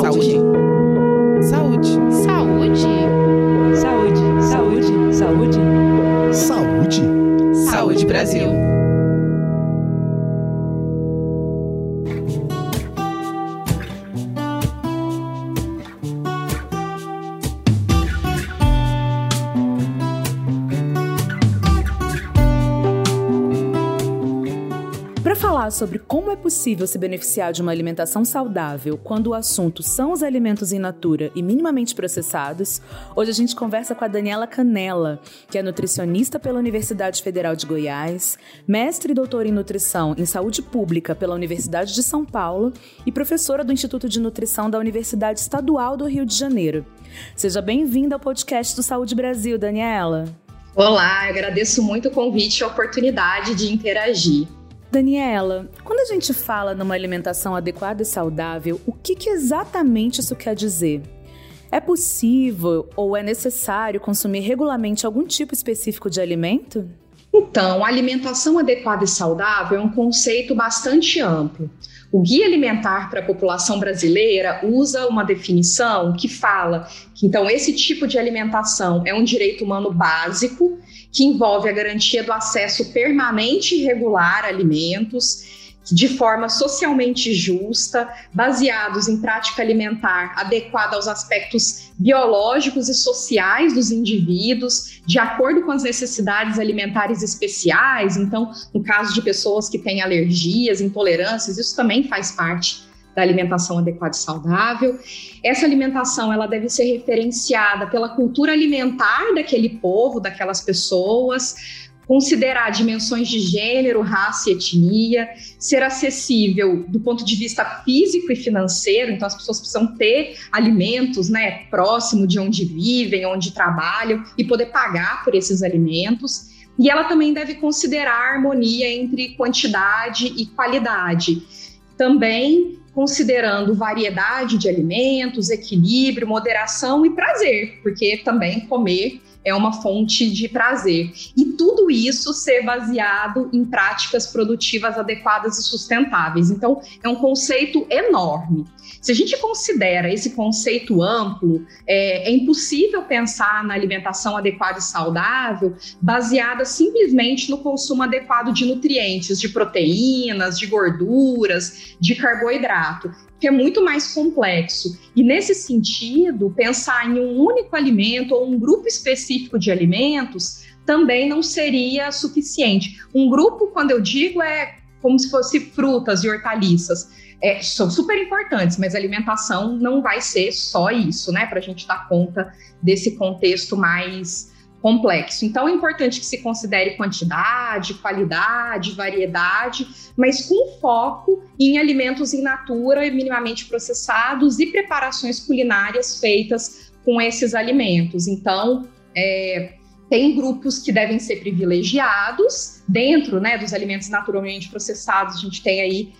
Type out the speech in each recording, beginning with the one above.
Saúde. Saúde. Saúde. Saúde. Saúde. Saúde. Saúde. Saúde Brasil. Para falar sobre como possível se beneficiar de uma alimentação saudável quando o assunto são os alimentos in natura e minimamente processados, hoje a gente conversa com a Daniela Canela, que é nutricionista pela Universidade Federal de Goiás, mestre e doutora em nutrição em saúde pública pela Universidade de São Paulo e professora do Instituto de Nutrição da Universidade Estadual do Rio de Janeiro. Seja bem-vinda ao podcast do Saúde Brasil, Daniela. Olá, agradeço muito o convite e a oportunidade de interagir. Daniela, quando a gente fala numa alimentação adequada e saudável, o que, que exatamente isso quer dizer? É possível ou é necessário consumir regularmente algum tipo específico de alimento? Então, a alimentação adequada e saudável é um conceito bastante amplo. O Guia Alimentar para a População Brasileira usa uma definição que fala que então esse tipo de alimentação é um direito humano básico que envolve a garantia do acesso permanente e regular a alimentos de forma socialmente justa, baseados em prática alimentar adequada aos aspectos biológicos e sociais dos indivíduos, de acordo com as necessidades alimentares especiais. Então, no caso de pessoas que têm alergias, intolerâncias, isso também faz parte da alimentação adequada e saudável. Essa alimentação ela deve ser referenciada pela cultura alimentar daquele povo, daquelas pessoas, considerar dimensões de gênero, raça e etnia, ser acessível do ponto de vista físico e financeiro, então as pessoas precisam ter alimentos, né, próximo de onde vivem, onde trabalham e poder pagar por esses alimentos. E ela também deve considerar a harmonia entre quantidade e qualidade. Também considerando variedade de alimentos, equilíbrio, moderação e prazer, porque também comer é uma fonte de prazer. E tudo isso ser baseado em práticas produtivas adequadas e sustentáveis. Então, é um conceito enorme. Se a gente considera esse conceito amplo, é, é impossível pensar na alimentação adequada e saudável baseada simplesmente no consumo adequado de nutrientes, de proteínas, de gorduras, de carboidrato que é muito mais complexo. E nesse sentido, pensar em um único alimento ou um grupo específico de alimentos também não seria suficiente. Um grupo, quando eu digo, é como se fosse frutas e hortaliças. É, são super importantes, mas alimentação não vai ser só isso, né? Para a gente dar conta desse contexto mais complexo. Então é importante que se considere quantidade, qualidade, variedade, mas com foco em alimentos in natura e minimamente processados e preparações culinárias feitas com esses alimentos. Então, é, tem grupos que devem ser privilegiados dentro né, dos alimentos naturalmente processados. A gente tem aí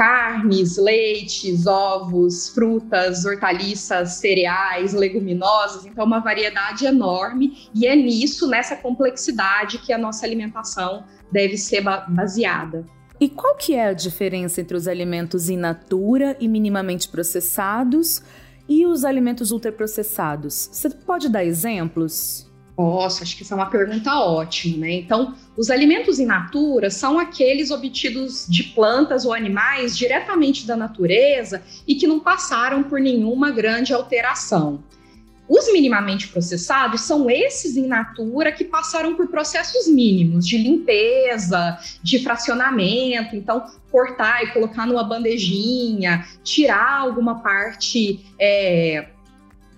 carnes, leites, ovos, frutas, hortaliças, cereais, leguminosas, então uma variedade enorme e é nisso, nessa complexidade que a nossa alimentação deve ser baseada. E qual que é a diferença entre os alimentos in natura e minimamente processados e os alimentos ultraprocessados? Você pode dar exemplos? Posso, acho que essa é uma pergunta ótima, né? Então, os alimentos in natura são aqueles obtidos de plantas ou animais diretamente da natureza e que não passaram por nenhuma grande alteração. Os minimamente processados são esses in natura que passaram por processos mínimos de limpeza, de fracionamento, então cortar e colocar numa bandejinha, tirar alguma parte é,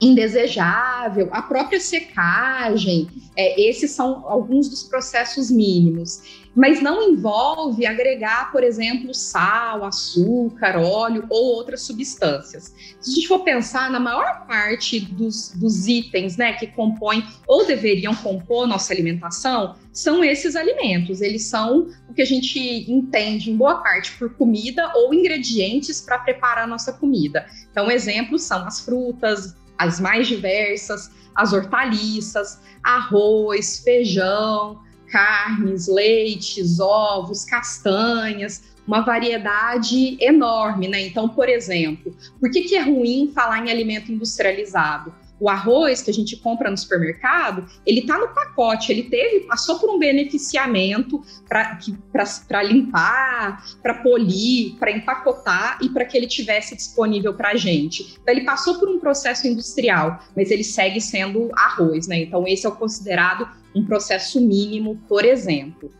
indesejável, a própria secagem, é, esses são alguns dos processos mínimos. Mas não envolve agregar, por exemplo, sal, açúcar, óleo ou outras substâncias. Se a gente for pensar na maior parte dos, dos itens né, que compõem ou deveriam compor nossa alimentação, são esses alimentos. Eles são o que a gente entende, em boa parte, por comida ou ingredientes para preparar a nossa comida. Então, exemplos são as frutas, as mais diversas, as hortaliças, arroz, feijão, carnes, leites, ovos, castanhas, uma variedade enorme, né? Então, por exemplo, por que, que é ruim falar em alimento industrializado? O arroz que a gente compra no supermercado, ele está no pacote, ele teve, passou por um beneficiamento para limpar, para polir, para empacotar e para que ele tivesse disponível para a gente. Então, ele passou por um processo industrial, mas ele segue sendo arroz, né? Então, esse é o considerado um processo mínimo, por exemplo.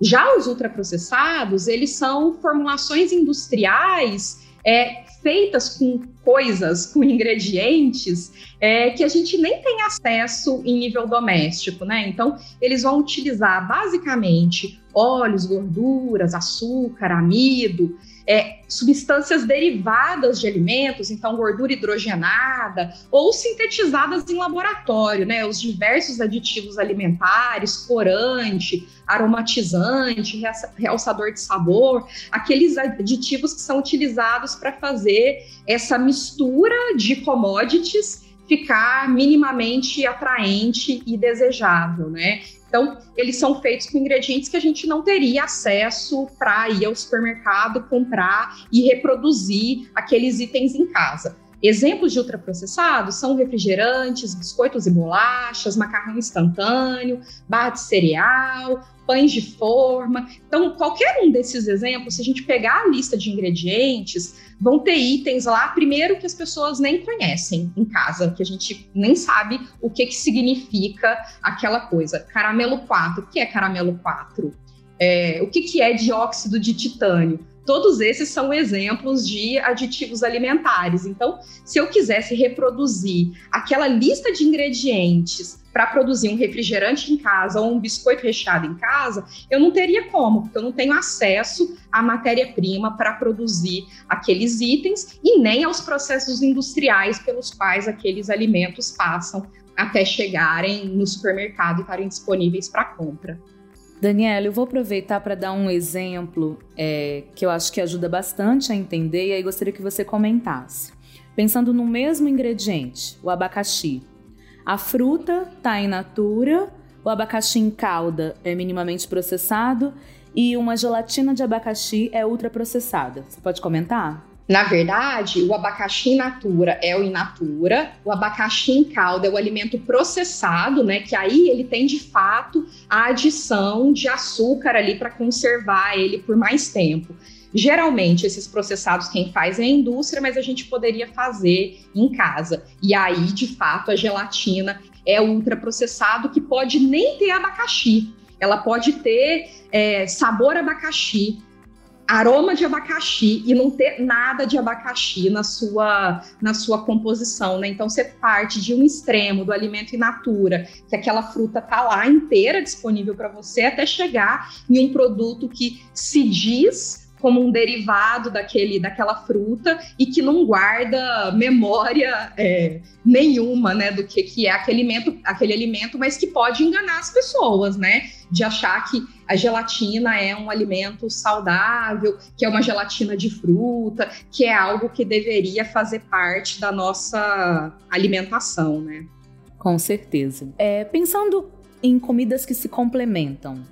Já os ultraprocessados, eles são formulações industriais é, feitas com coisas, com ingredientes é, que a gente nem tem acesso em nível doméstico, né? Então, eles vão utilizar basicamente óleos, gorduras, açúcar, amido, é, substâncias derivadas de alimentos, então gordura hidrogenada, ou sintetizadas em laboratório, né? Os diversos aditivos alimentares, corante, aromatizante, realçador de sabor, aqueles aditivos que são utilizados para fazer essa mistura de commodities ficar minimamente atraente e desejável, né? Então, eles são feitos com ingredientes que a gente não teria acesso para ir ao supermercado, comprar e reproduzir aqueles itens em casa. Exemplos de ultraprocessados são refrigerantes, biscoitos e bolachas, macarrão instantâneo, barra de cereal, pães de forma. Então, qualquer um desses exemplos, se a gente pegar a lista de ingredientes, vão ter itens lá, primeiro que as pessoas nem conhecem em casa, que a gente nem sabe o que, que significa aquela coisa. Caramelo 4, o que é caramelo 4? É, o que, que é dióxido de titânio? Todos esses são exemplos de aditivos alimentares. Então, se eu quisesse reproduzir aquela lista de ingredientes para produzir um refrigerante em casa ou um biscoito recheado em casa, eu não teria como, porque eu não tenho acesso à matéria-prima para produzir aqueles itens e nem aos processos industriais pelos quais aqueles alimentos passam até chegarem no supermercado e estarem disponíveis para compra. Daniela, eu vou aproveitar para dar um exemplo é, que eu acho que ajuda bastante a entender e aí gostaria que você comentasse. Pensando no mesmo ingrediente, o abacaxi. A fruta está in natura, o abacaxi em calda é minimamente processado e uma gelatina de abacaxi é ultraprocessada. Você pode comentar? Na verdade, o abacaxi in natura é o in natura, o abacaxi em calda é o alimento processado, né? Que aí ele tem de fato a adição de açúcar ali para conservar ele por mais tempo. Geralmente, esses processados quem faz é a indústria, mas a gente poderia fazer em casa. E aí, de fato, a gelatina é ultraprocessado que pode nem ter abacaxi. Ela pode ter é, sabor abacaxi, aroma de abacaxi e não ter nada de abacaxi na sua, na sua composição, né? Então você parte de um extremo do alimento in natura, que aquela fruta tá lá inteira disponível para você, até chegar em um produto que se diz como um derivado daquele, daquela fruta e que não guarda memória é, nenhuma, né, do que, que é aquele alimento, aquele alimento, mas que pode enganar as pessoas, né, de achar que a gelatina é um alimento saudável, que é uma gelatina de fruta, que é algo que deveria fazer parte da nossa alimentação, né? Com certeza. É, pensando em comidas que se complementam,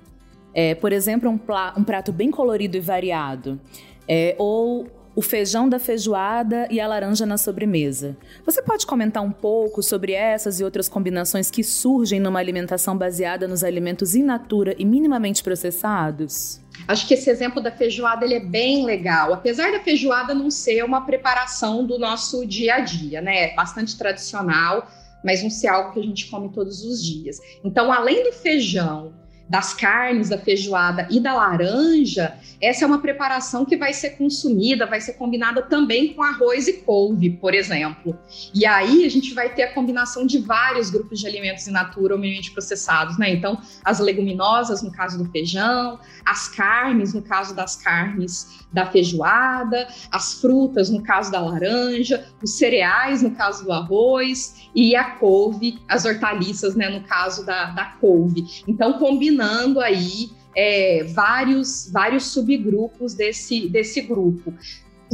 é, por exemplo, um, um, prato bem colorido e variado. É, ou o feijão da feijoada e a laranja na sobremesa. Você pode comentar um pouco sobre essas e outras combinações que surgem numa alimentação baseada nos alimentos in natura e minimamente processados? Acho que esse exemplo da feijoada ele é bem legal. Apesar da feijoada não ser uma preparação do nosso dia a dia, né? É bastante tradicional, mas não ser algo que a gente come todos os dias. Então, além do feijão das carnes, da feijoada e da laranja, essa é uma preparação que vai ser consumida, vai ser combinada também com arroz e couve, por exemplo. E aí a gente vai ter a combinação de vários grupos de alimentos in natura ou minimamente processados, né? Então, as leguminosas, no caso do feijão, as carnes, no caso das carnes da feijoada, as frutas, no caso da laranja, os cereais, no caso do arroz, e a couve, as hortaliças, né, no caso da, da couve. Então, combinando aí é, vários, vários subgrupos desse, desse grupo.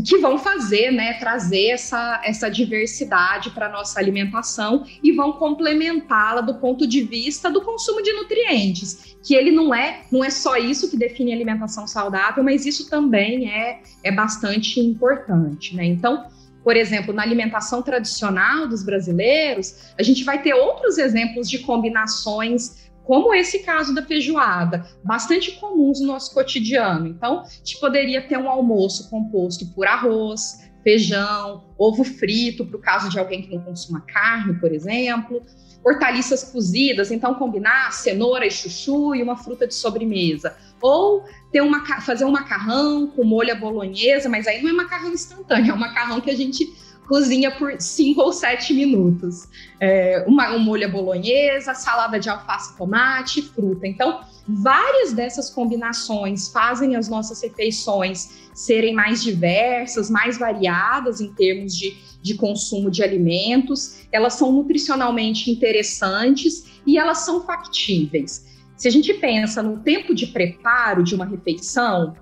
Que vão fazer, né, trazer essa, essa diversidade para a nossa alimentação e vão complementá-la do ponto de vista do consumo de nutrientes, que ele não é, não é só isso que define alimentação saudável, mas isso também é, é bastante importante, né? Então, por exemplo, na alimentação tradicional dos brasileiros, a gente vai ter outros exemplos de combinações como esse caso da feijoada, bastante comuns no nosso cotidiano. Então, a gente poderia ter um almoço composto por arroz, feijão, ovo frito, para o caso de alguém que não consuma carne, por exemplo, hortaliças cozidas, então combinar cenoura e chuchu e uma fruta de sobremesa. Ou ter uma, fazer um macarrão com molho à bolonhesa, mas aí não é macarrão instantâneo, é um macarrão que a gente cozinha por cinco ou sete minutos. É, uma, um molho bolonhesa, salada de alface, tomate, fruta. Então, várias dessas combinações fazem as nossas refeições serem mais diversas, mais variadas em termos de, de consumo de alimentos. Elas são nutricionalmente interessantes e elas são factíveis. Se a gente pensa no tempo de preparo de uma refeição,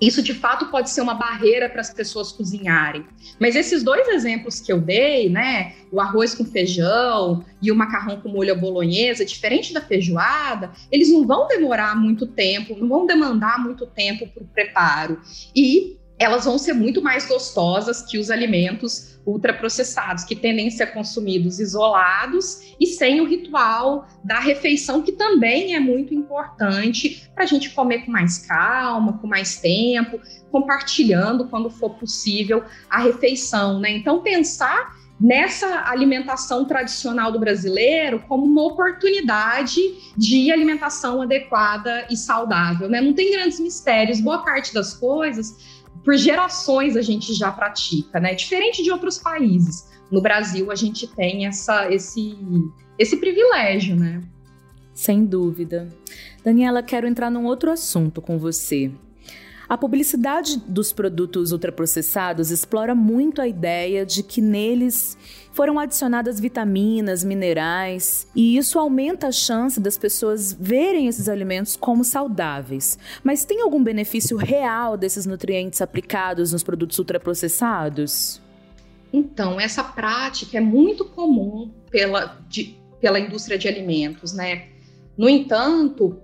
isso de fato pode ser uma barreira para as pessoas cozinharem. Mas esses dois exemplos que eu dei, né, o arroz com feijão e o macarrão com molho à bolonhesa, diferente da feijoada, eles não vão demorar muito tempo, não vão demandar muito tempo para o preparo. E elas vão ser muito mais gostosas que os alimentos ultraprocessados, que tendem a ser consumidos isolados e sem o ritual da refeição, que também é muito importante para a gente comer com mais calma, com mais tempo, compartilhando quando for possível a refeição, né? Então pensar nessa alimentação tradicional do brasileiro como uma oportunidade de alimentação adequada e saudável, né? Não tem grandes mistérios, boa parte das coisas por gerações a gente já pratica, né? Diferente de outros países. No Brasil a gente tem essa, esse, esse privilégio, né? Sem dúvida. Daniela, quero entrar num outro assunto com você. A publicidade dos produtos ultraprocessados explora muito a ideia de que neles foram adicionadas vitaminas, minerais, e isso aumenta a chance das pessoas verem esses alimentos como saudáveis. Mas tem algum benefício real desses nutrientes aplicados nos produtos ultraprocessados? Então, essa prática é muito comum pela, de, pela indústria de alimentos, né? No entanto,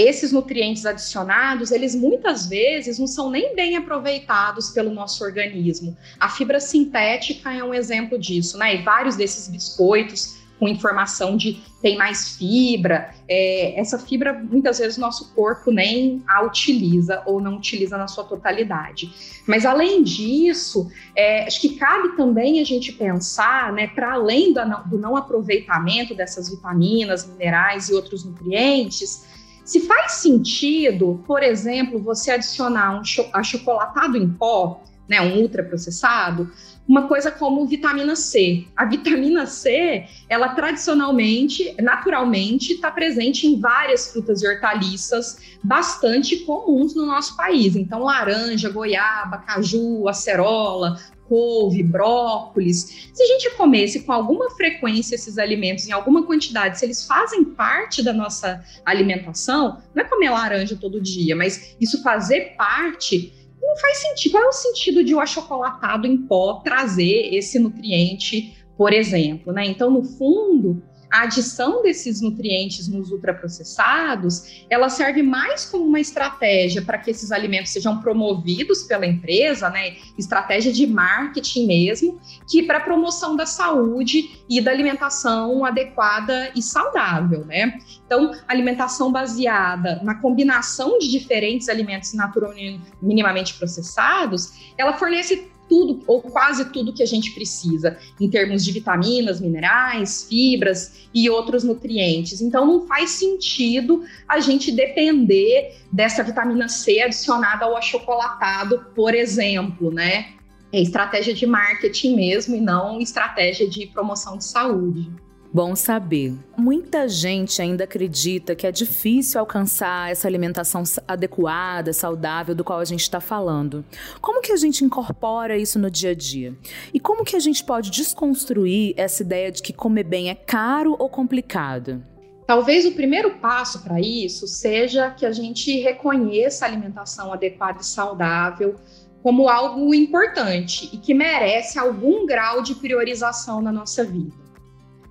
esses nutrientes adicionados, eles muitas vezes não são nem bem aproveitados pelo nosso organismo. A fibra sintética é um exemplo disso, né? E vários desses biscoitos com informação de tem mais fibra, é, essa fibra muitas vezes o nosso corpo nem a utiliza ou não utiliza na sua totalidade. Mas além disso, é, acho que cabe também a gente pensar, né, para além do não, do não aproveitamento dessas vitaminas, minerais e outros nutrientes, se faz sentido, por exemplo, você adicionar um cho achocolatado em pó, né, um ultraprocessado, uma coisa como vitamina C. A vitamina C, ela tradicionalmente, naturalmente, está presente em várias frutas e hortaliças bastante comuns no nosso país. Então, laranja, goiaba, caju, acerola, couve, brócolis, se a gente comesse com alguma frequência esses alimentos em alguma quantidade, se eles fazem parte da nossa alimentação, não é comer laranja todo dia, mas isso fazer parte não faz sentido. Qual é o sentido de o achocolatado em pó trazer esse nutriente, por exemplo, né? Então, no fundo, a adição desses nutrientes nos ultraprocessados, ela serve mais como uma estratégia para que esses alimentos sejam promovidos pela empresa, né? Estratégia de marketing mesmo, que para promoção da saúde e da alimentação adequada e saudável, né? Então, alimentação baseada na combinação de diferentes alimentos naturalmente minimamente processados, ela fornece tudo ou quase tudo que a gente precisa em termos de vitaminas, minerais, fibras e outros nutrientes. Então não faz sentido a gente depender dessa vitamina C adicionada ao achocolatado, por exemplo, né? É estratégia de marketing mesmo e não estratégia de promoção de saúde. Bom saber. Muita gente ainda acredita que é difícil alcançar essa alimentação adequada, saudável, do qual a gente está falando. Como que a gente incorpora isso no dia a dia? E como que a gente pode desconstruir essa ideia de que comer bem é caro ou complicado? Talvez o primeiro passo para isso seja que a gente reconheça a alimentação adequada e saudável como algo importante e que merece algum grau de priorização na nossa vida.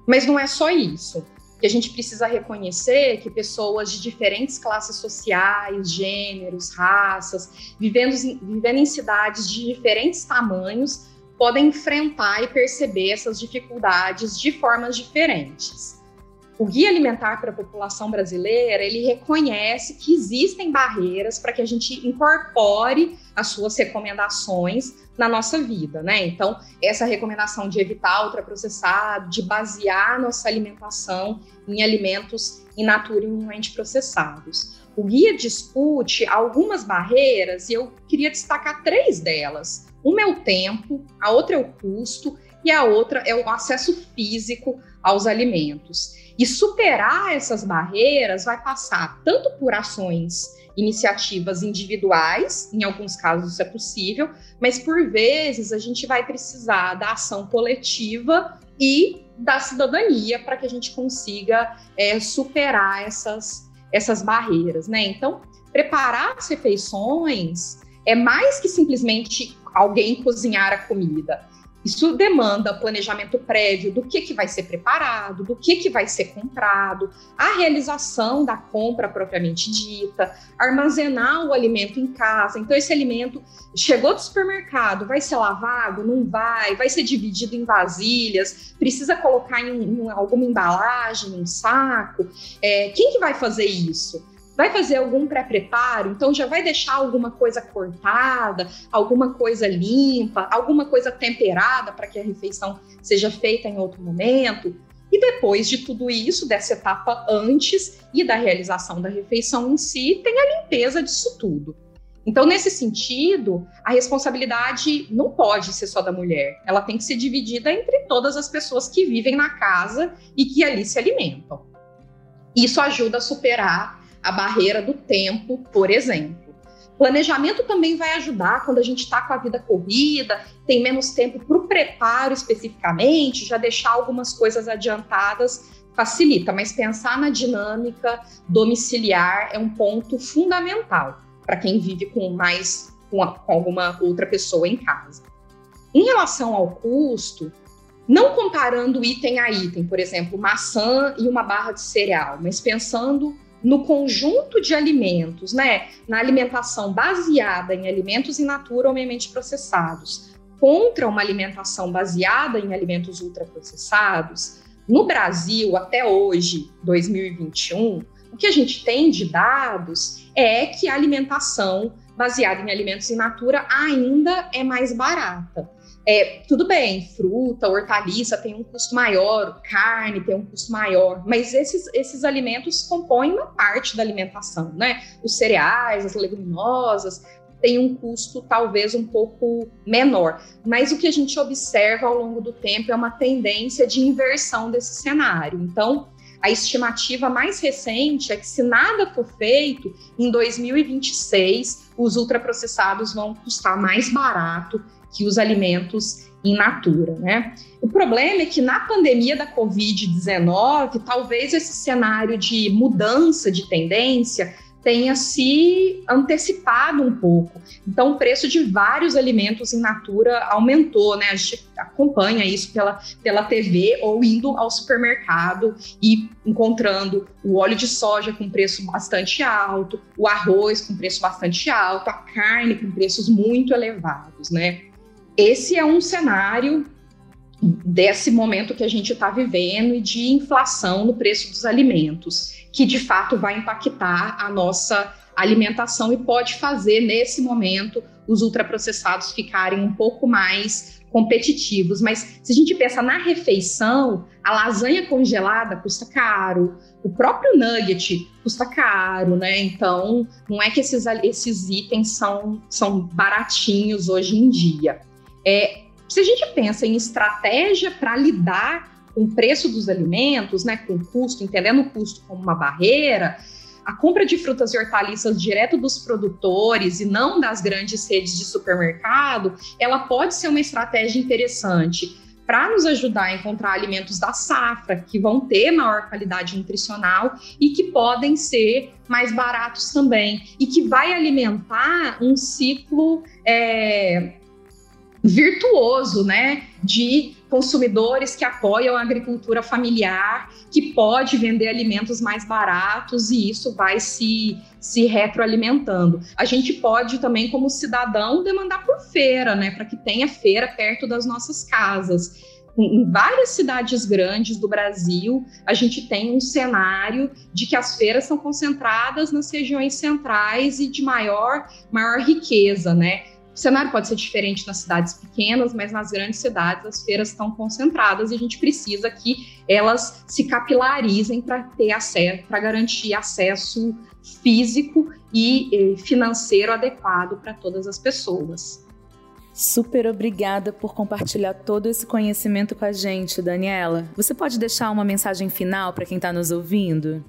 Mas não é só isso. Que a gente precisa reconhecer que pessoas de diferentes classes sociais, gêneros, raças, vivendo, vivendo em cidades de diferentes tamanhos, podem enfrentar e perceber essas dificuldades de formas diferentes. O Guia Alimentar para a População Brasileira, ele reconhece que existem barreiras para que a gente incorpore as suas recomendações na nossa vida, né? Então, essa recomendação de evitar ultraprocessado, de basear nossa alimentação em alimentos in natura e minimamente processados. O guia discute algumas barreiras e eu queria destacar três delas. Uma é o tempo, a outra é o custo e a outra é o acesso físico aos alimentos. E superar essas barreiras vai passar tanto por ações, iniciativas individuais, em alguns casos isso é possível, mas por vezes a gente vai precisar da ação coletiva e da cidadania para que a gente consiga é, superar essas, essas barreiras, né? Então, preparar as refeições é mais que simplesmente alguém cozinhar a comida. Isso demanda planejamento prévio do que, que vai ser preparado, do que, que vai ser comprado, a realização da compra propriamente dita, armazenar o alimento em casa. Então, esse alimento chegou do supermercado, vai ser lavado? Não vai? Vai ser dividido em vasilhas? Precisa colocar em, em alguma embalagem, um saco? É, quem que vai fazer isso? Vai fazer algum pré-preparo, então já vai deixar alguma coisa cortada, alguma coisa limpa, alguma coisa temperada para que a refeição seja feita em outro momento. E depois de tudo isso, dessa etapa antes e da realização da refeição em si, tem a limpeza disso tudo. Então, nesse sentido, a responsabilidade não pode ser só da mulher, ela tem que ser dividida entre todas as pessoas que vivem na casa e que ali se alimentam. Isso ajuda a superar a barreira do tempo, por exemplo. Planejamento também vai ajudar quando a gente está com a vida corrida, tem menos tempo para o preparo especificamente, já deixar algumas coisas adiantadas facilita, mas pensar na dinâmica domiciliar é um ponto fundamental para quem vive com mais com, a, com alguma outra pessoa em casa. Em relação ao custo, não comparando item a item, por exemplo, maçã e uma barra de cereal, mas pensando no conjunto de alimentos, né, na alimentação baseada em alimentos in natura ou minimamente processados, contra uma alimentação baseada em alimentos ultraprocessados, no Brasil, até hoje, 2021, o que a gente tem de dados é que a alimentação baseada em alimentos in natura ainda é mais barata. É, tudo bem, fruta, hortaliça tem um custo maior, carne tem um custo maior, mas esses, esses alimentos compõem uma parte da alimentação, né? Os cereais, as leguminosas, tem um custo talvez um pouco menor. Mas o que a gente observa ao longo do tempo é uma tendência de inversão desse cenário. Então, a estimativa mais recente é que, se nada for feito, em 2026, os ultraprocessados vão custar mais barato que os alimentos in natura, né? O problema é que na pandemia da Covid-19, talvez esse cenário de mudança de tendência tenha se antecipado um pouco. Então, o preço de vários alimentos in natura aumentou, né? A gente acompanha isso pela, pela TV ou indo ao supermercado e encontrando o óleo de soja com preço bastante alto, o arroz com preço bastante alto, a carne com preços muito elevados, né? esse é um cenário desse momento que a gente está vivendo e de inflação no preço dos alimentos, que de fato vai impactar a nossa alimentação e pode fazer, nesse momento, os ultraprocessados ficarem um pouco mais competitivos. Mas se a gente pensa na refeição, a lasanha congelada custa caro, o próprio nugget custa caro, né? Então, não é que esses, esses itens são, são baratinhos hoje em dia. É, se a gente pensa em estratégia para lidar com o preço dos alimentos, né, com o custo, entendendo o custo como uma barreira, a compra de frutas e hortaliças direto dos produtores e não das grandes redes de supermercado, ela pode ser uma estratégia interessante para nos ajudar a encontrar alimentos da safra que vão ter maior qualidade nutricional e que podem ser mais baratos também e que vai alimentar um ciclo é, virtuoso, né, de consumidores que apoiam a agricultura familiar, que pode vender alimentos mais baratos e isso vai se, se retroalimentando. A gente pode também, como cidadão, demandar por feira, né, para que tenha feira perto das nossas casas. Em várias cidades grandes do Brasil, a gente tem um cenário de que as feiras são concentradas nas regiões centrais e de maior, maior riqueza, né? O cenário pode ser diferente nas cidades pequenas, mas nas grandes cidades as feiras estão concentradas e a gente precisa que elas se capilarizem para ter acesso, para garantir acesso físico e financeiro adequado para todas as pessoas. Super obrigada por compartilhar todo esse conhecimento com a gente, Daniela. Você pode deixar uma mensagem final para quem está nos ouvindo?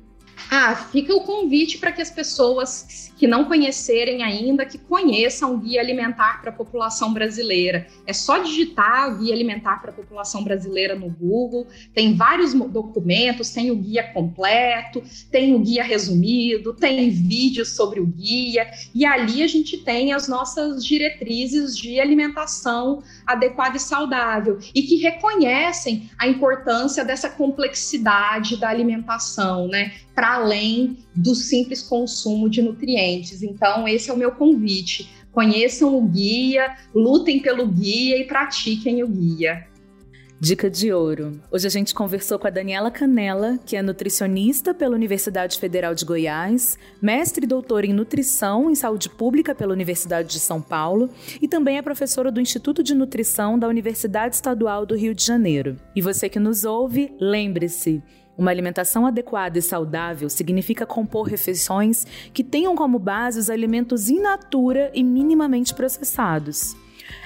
Ah, fica o convite para que as pessoas que não conhecerem ainda, que conheçam o Guia Alimentar para a População Brasileira. É só digitar Guia Alimentar para a População Brasileira no Google, tem vários documentos, tem o guia completo, tem o guia resumido, tem vídeos sobre o guia, e ali a gente tem as nossas diretrizes de alimentação adequada e saudável, e que reconhecem a importância dessa complexidade da alimentação, né? Além do simples consumo de nutrientes. Então, esse é o meu convite. Conheçam o guia, lutem pelo guia e pratiquem o guia. Dica de ouro. Hoje a gente conversou com a Daniela Canela, que é nutricionista pela Universidade Federal de Goiás, mestre e doutora em nutrição e saúde pública pela Universidade de São Paulo e também é professora do Instituto de Nutrição da Universidade Estadual do Rio de Janeiro. E você que nos ouve, lembre-se, uma alimentação adequada e saudável significa compor refeições que tenham como base os alimentos in natura e minimamente processados.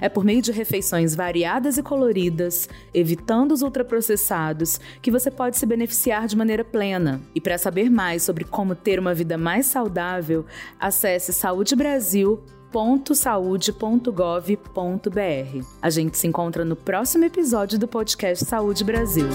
É por meio de refeições variadas e coloridas, evitando os ultraprocessados, que você pode se beneficiar de maneira plena. E para saber mais sobre como ter uma vida mais saudável, acesse saudebrasil.saude.gov.br. A gente se encontra no próximo episódio do podcast Saúde Brasil.